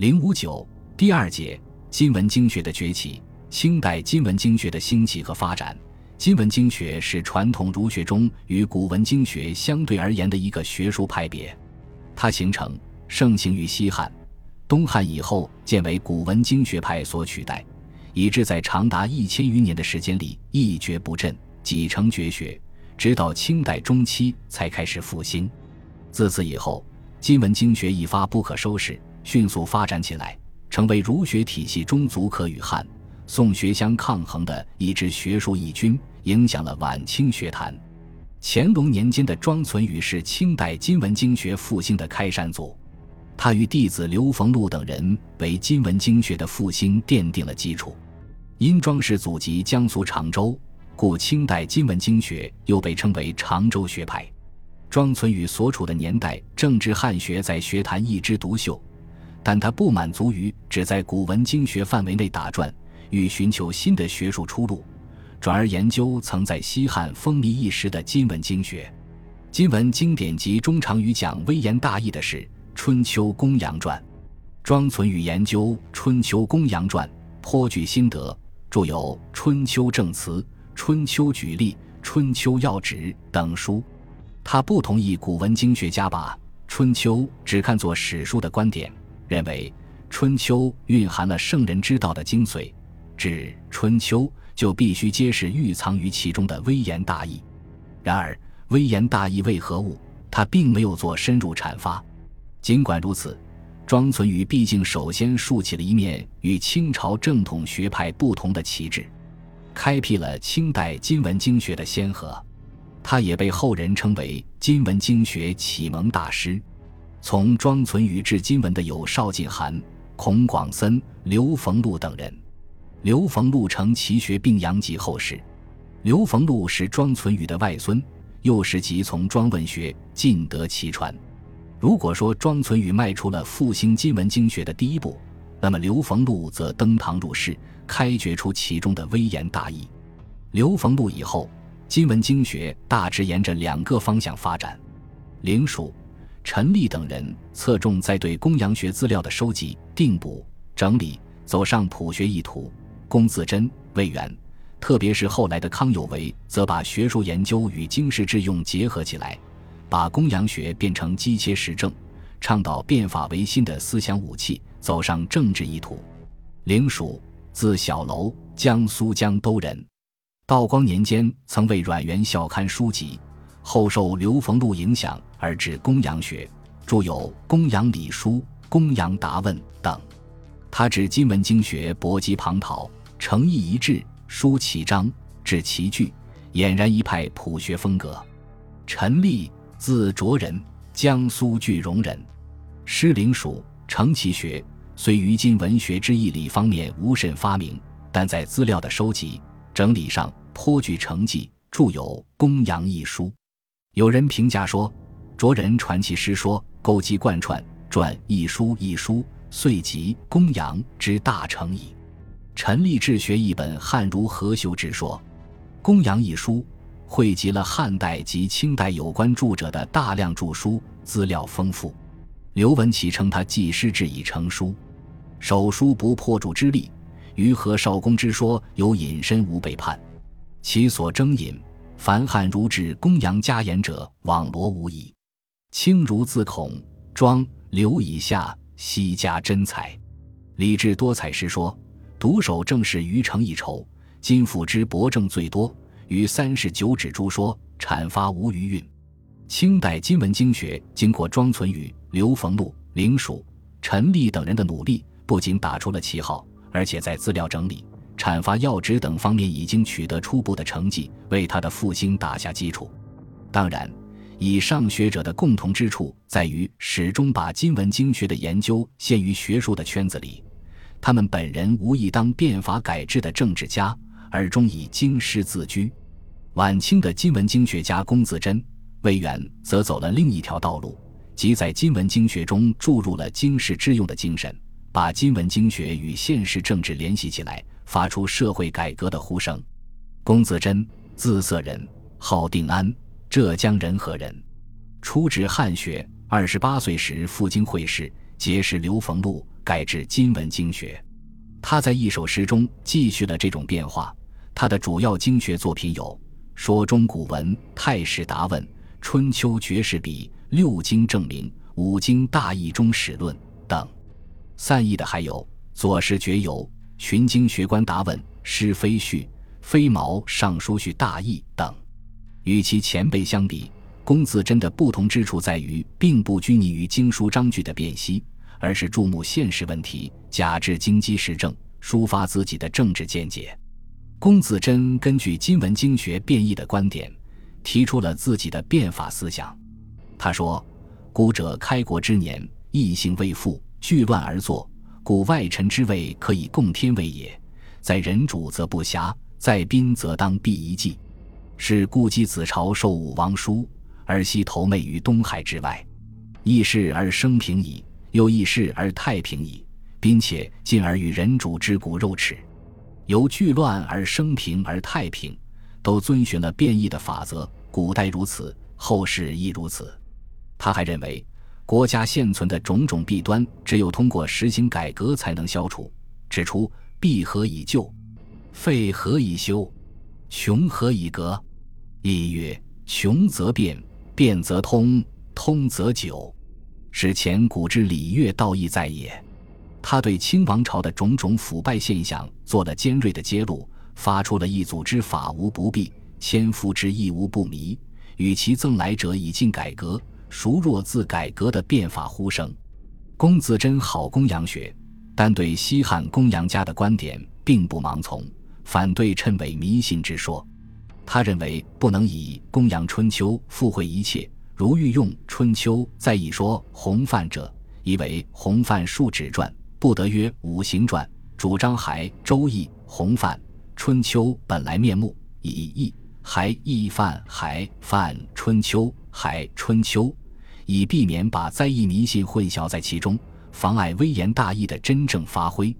零五九第二节金文经学的崛起，清代金文经学的兴起和发展。金文经学是传统儒学中与古文经学相对而言的一个学术派别，它形成盛行于西汉、东汉以后，渐为古文经学派所取代，以致在长达一千余年的时间里一蹶不振，几成绝学，直到清代中期才开始复兴。自此以后，金文经学一发不可收拾。迅速发展起来，成为儒学体系中足可与汉、宋学相抗衡的一支学术义军，影响了晚清学坛。乾隆年间的庄存宇是清代金文经学复兴的开山祖，他与弟子刘逢禄等人为金文经学的复兴奠定了基础。因庄氏祖籍江苏常州，故清代金文经学又被称为常州学派。庄存宇所处的年代正值汉学在学坛一枝独秀。但他不满足于只在古文经学范围内打转，欲寻求新的学术出路，转而研究曾在西汉风靡一时的金文经学。金文经典集中常与讲微言大义的是《春秋公羊传》。庄存与研究《春秋公羊传》，颇具心得，著有《春秋正辞》《春秋举例》《春秋要旨》等书。他不同意古文经学家把《春秋》只看作史书的观点。认为《春秋》蕴含了圣人之道的精髓，指《春秋》就必须揭示蕴藏于其中的微言大义。然而，微言大义为何物，他并没有做深入阐发。尽管如此，庄存宇毕竟首先竖起了一面与清朝正统学派不同的旗帜，开辟了清代金文经学的先河。他也被后人称为金文经学启蒙大师。从庄存宇至今文的有邵晋涵、孔广森、刘逢禄等人。刘逢禄承其学并扬及后世。刘逢禄是庄存宇的外孙，幼时即从庄问学，尽得其传。如果说庄存宇迈出了复兴金文经学的第一步，那么刘逢禄则登堂入室，开掘出其中的微言大义。刘逢禄以后，金文经学大致沿着两个方向发展：灵属。陈立等人侧重在对公羊学资料的收集、定补、整理，走上普学一途。龚自珍、魏源，特别是后来的康有为，则把学术研究与经世致用结合起来，把公羊学变成机切实证，倡导变法维新的思想武器，走上政治一途。凌蜀，字小楼，江苏江都人。道光年间曾为阮元校刊书籍。后受刘逢禄影响而至公羊学，著有《公羊礼书》《公羊答问》等。他指金文经学博极旁讨，诚意一致，书其章，治其句，俨然一派朴学风格。陈立，字卓人，江苏句容人，师灵属，承其学。虽于今文学之义理方面无甚发明，但在资料的收集整理上颇具成绩，著有《公羊一书》。有人评价说：“卓人传其诗说，勾稽贯穿，传一书一书，遂集公羊之大成矣。”陈立志学一本《汉儒合修之说》，《公羊一书》汇集了汉代及清代有关著者的大量著书，资料丰富。刘文启称他记诗志已成书，手书不破注之力，于何少公之说有隐身无背叛，其所征引。凡汉儒志公羊家言者，网罗无遗。清儒自孔庄刘以下，悉加真才。李治多采诗说，独守正是余成一筹。今辅之博正最多，于三十九指诸说，阐发无余韵。清代金文经学经过庄存宇、刘逢禄、林曙、陈立等人的努力，不仅打出了旗号，而且在资料整理。阐发要旨等方面已经取得初步的成绩，为他的复兴打下基础。当然，以上学者的共同之处在于始终把金文经学的研究限于学术的圈子里。他们本人无意当变法改制的政治家，而终以经师自居。晚清的金文经学家龚自珍、魏源则走了另一条道路，即在金文经学中注入了经世致用的精神，把金文经学与现实政治联系起来。发出社会改革的呼声。龚自珍，字色人，号定安，浙江仁和人，初执汉学。二十八岁时赴京会试，结识刘逢禄、改制金文经学。他在一首诗中继续了这种变化。他的主要经学作品有《说中古文》《太史答问》《春秋绝世笔》《六经正名》《五经大义中史论》等。散佚的还有《左氏绝游》《寻经学官答问》《诗非序》《飞毛尚书序大义》等。与其前辈相比，龚自珍的不同之处在于，并不拘泥于经书章句的辨析，而是注目现实问题，假置经机时政，抒发自己的政治见解。龚自珍根据今文经学变异的观点，提出了自己的变法思想。他说：“古者开国之年，异姓未复，聚乱而作，故外臣之位可以共天位也。在人主则不暇，在宾则当避一计。是故姬子朝受武王书。”而昔投媚于东海之外，易世而生平矣；又易世而太平矣。并且进而与人主之骨肉齿，由聚乱而生平而太平，都遵循了变异的法则。古代如此，后世亦如此。他还认为，国家现存的种种弊端，只有通过实行改革才能消除。指出：弊何以救？废何以修？穷何以革？亦曰：穷则变。变则通，通则久，是前古之礼乐道义在也。他对清王朝的种种腐败现象做了尖锐的揭露，发出了一组之法无不弊，千夫之义无不迷，与其赠来者以尽改革，孰若自改革的变法呼声。龚自珍好公羊学，但对西汉公羊家的观点并不盲从，反对称为迷信之说。他认为不能以《公羊春秋》附会一切，如欲用《春秋》再以说洪范者，以为洪范数指传，不得曰五行传。主张还《周易》洪范《春秋》本来面目，以易还易范还范《春秋》还《春秋》，以避免把灾异迷信混淆在其中，妨碍微言大义的真正发挥。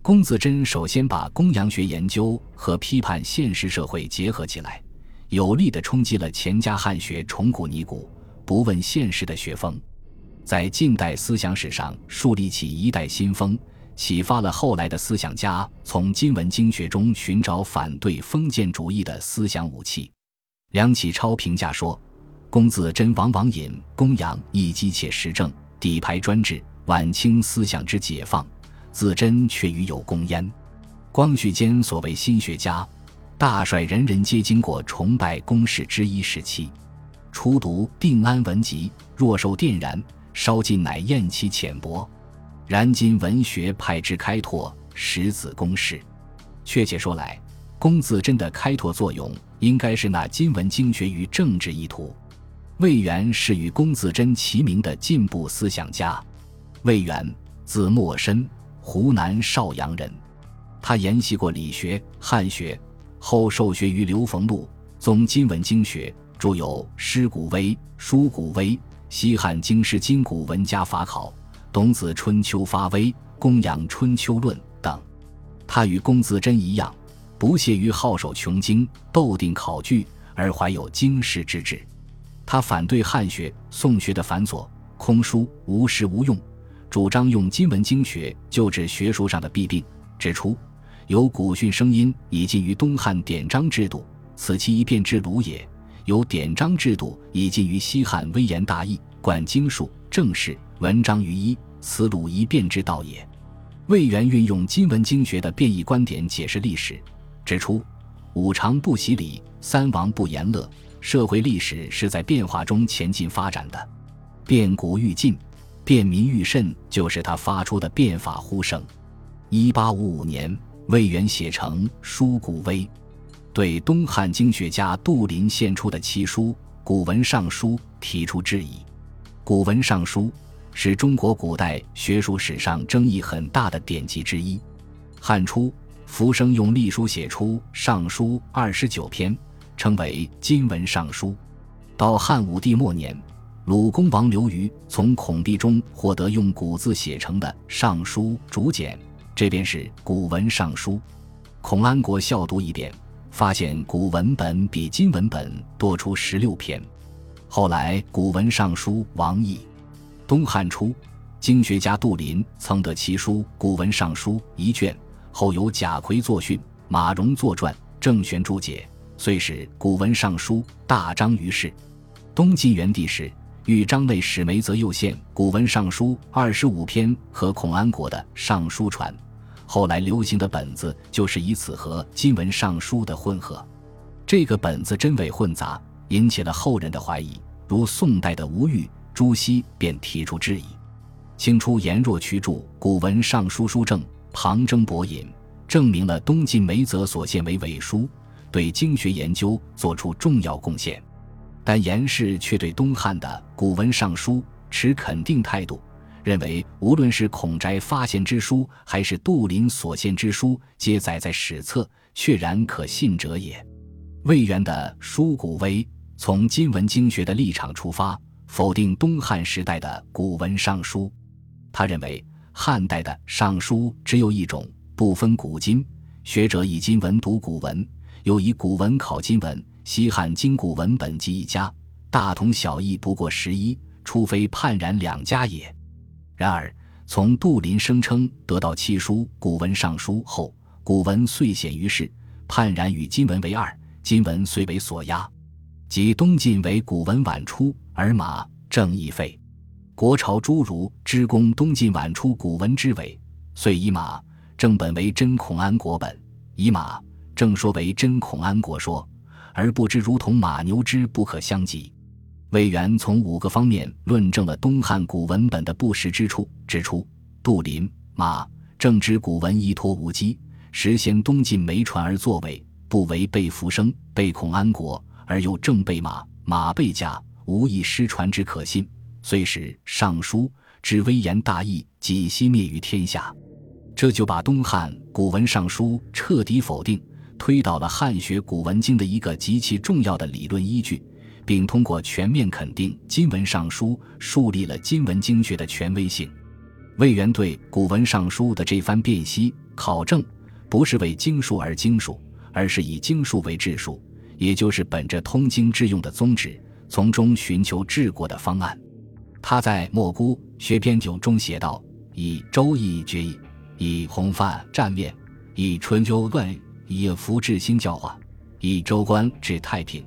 龚自珍首先把公羊学研究和批判现实社会结合起来，有力地冲击了钱家汉学崇古尼古、不问现实的学风，在近代思想史上树立起一代新风，启发了后来的思想家从金文经学中寻找反对封建主义的思想武器。梁启超评价说：“龚自珍往往引公羊以机切实证，底牌专制，晚清思想之解放。”自珍却与有功焉。光绪间所谓新学家，大帅人人皆经过崇拜公事之一时期。初读《定安文集》，若受电然，稍尽乃厌其浅薄。然今文学派之开拓，实子公事。确切说来，龚自珍的开拓作用，应该是那今文经学于政治意图。魏源是与龚自珍齐名的进步思想家。魏源，字默深。湖南邵阳人，他研习过理学、汉学，后受学于刘逢禄，宗金文经学，著有《诗古微》《书古微》《西汉经师今古文家法考》《董子春秋发微》《公羊春秋论》等。他与龚自珍一样，不屑于好守穷经、斗定考据，而怀有经世之志。他反对汉学、宋学的繁琐、空疏、无实无用。主张用金文经学救治学术上的弊病，指出有古训声音已近于东汉典章制度，此其一变之鲁也；有典章制度已近于西汉微言大义，管经术正事文章于一，此鲁一变之道也。魏源运用金文经学的变异观点解释历史，指出五常不习礼，三王不言乐，社会历史是在变化中前进发展的，变古愈进。变民愈甚，就是他发出的变法呼声。一八五五年，魏源写成《书古微》，对东汉经学家杜林献出的奇书《古文尚书》提出质疑。《古文尚书》是中国古代学术史上争议很大的典籍之一。汉初，浮生用隶书写出《尚书》二十九篇，称为《今文尚书》。到汉武帝末年。鲁公王刘虞从孔壁中获得用古字写成的《尚书》竹简，这便是古文尚书。孔安国校读一遍，发现古文本比今文本多出十六篇。后来古文尚书王毅，东汉初，经学家杜林曾得其书《古文尚书》一卷，后由贾逵作训，马融作传，郑玄注解，遂使《古文尚书》大张于世。东晋元帝时，豫章内史梅泽又献《古文尚书》二十五篇和孔安国的《尚书传》，后来流行的本子就是以此和《今文尚书》的混合。这个本子真伪混杂，引起了后人的怀疑。如宋代的吴玉、朱熹便提出质疑。清初颜若渠著《古文尚书书证》，旁征博引，证明了东晋梅泽所献为伪书，对经学研究作出重要贡献。但严氏却对东汉的《古文尚书》持肯定态度，认为无论是孔斋发现之书，还是杜林所献之书，皆载在史册，确然可信者也。魏源的《书古微》从今文经学的立场出发，否定东汉时代的《古文尚书》。他认为汉代的尚书只有一种，不分古今，学者以今文读古文，又以古文考今文。西汉经古文本集一家，大同小异不过十一，除非判然两家也。然而，从杜林声称得到七书《古文尚书》后，古文遂显于世，判然与今文为二，今文虽为所压，即东晋为古文晚出，而马正亦废。国朝诸儒之公东晋晚出古文之伪，遂以马正本为真孔安国本，以马正说为真孔安国说。而不知如同马牛之不可相及。魏源从五个方面论证了东汉古文本的不实之处，指出杜林、马正之古文依托无稽，实先东晋没传而作伪，不为被浮生、被孔安国，而又正被马、马被假，无一失传之可信，虽使尚书之威严大义几息灭于天下，这就把东汉古文尚书彻底否定。推倒了汉学古文经的一个极其重要的理论依据，并通过全面肯定《今文尚书》，树立了今文经学的权威性。魏源对《古文尚书》的这番辨析考证，不是为经术而经术，而是以经术为治术，也就是本着通经致用的宗旨，从中寻求治国的方案。他在《莫姑学篇九》中写道：“以《周易》决议，以洪范战面，以《春秋》论。”以福治新教化，以州官治太平，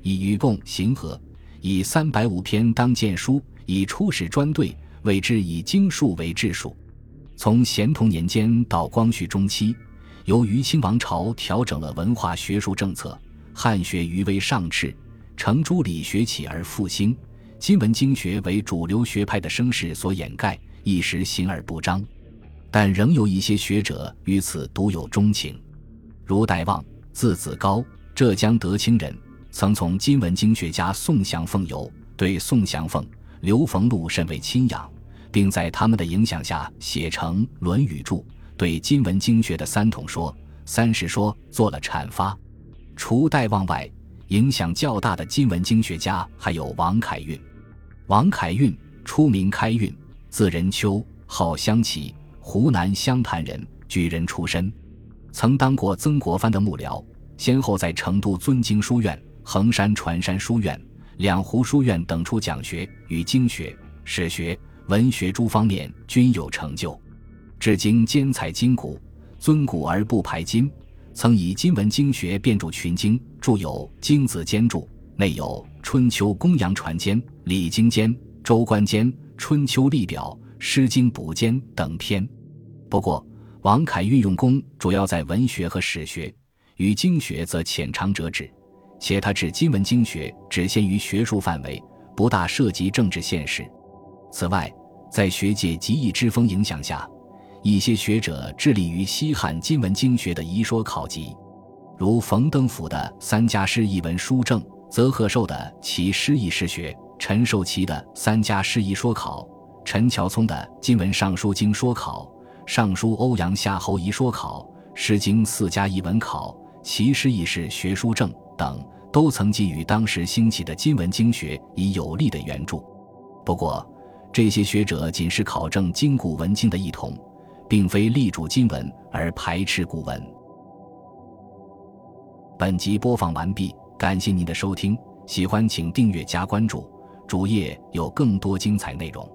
以与共行和，以三百五篇当谏书，以出使专对，谓之以经术为治术。从咸同年间到光绪中期，由于清王朝调整了文化学术政策，汉学余为上赤，程朱理学起而复兴，今文经学为主流学派的声势所掩盖，一时行而不彰。但仍有一些学者于此独有钟情。如戴望，字子高，浙江德清人，曾从今文经学家宋祥凤游，对宋祥凤、刘逢禄甚为亲仰，并在他们的影响下写成《论语注》，对今文经学的三统说、三实说做了阐发。除戴望外，影响较大的今文经学家还有王凯运。王凯运初名开运，字仁秋，号香齐，湖南湘潭人，举人出身。曾当过曾国藩的幕僚，先后在成都尊经书院、衡山传山书院、两湖书院等处讲学，与经学、史学、文学诸方面均有成就。至今兼采今古，尊古而不排今。曾以今文经学遍著群经，著有《经子兼注》，内有《春秋公羊传兼》《礼经兼》《周官兼》《春秋历表》《诗经补兼》等篇。不过，王凯运用功主要在文学和史学，与经学则浅尝辄止，且他指今文经学只限于学术范围，不大涉及政治现实。此外，在学界极易之风影响下，一些学者致力于西汉今文经学的遗说考集，如冯登甫的《三家诗译文书证》，泽贺寿的《其诗意诗学》，陈寿祺的《三家诗译说考》，陈乔聪的《今文尚书经说考》。尚书欧阳夏侯遗说考、诗经四家译文考、齐诗议事学书证等，都曾给予当时兴起的今文经学以有力的援助。不过，这些学者仅是考证今古文经的异同，并非力主今文而排斥古文。本集播放完毕，感谢您的收听，喜欢请订阅加关注，主页有更多精彩内容。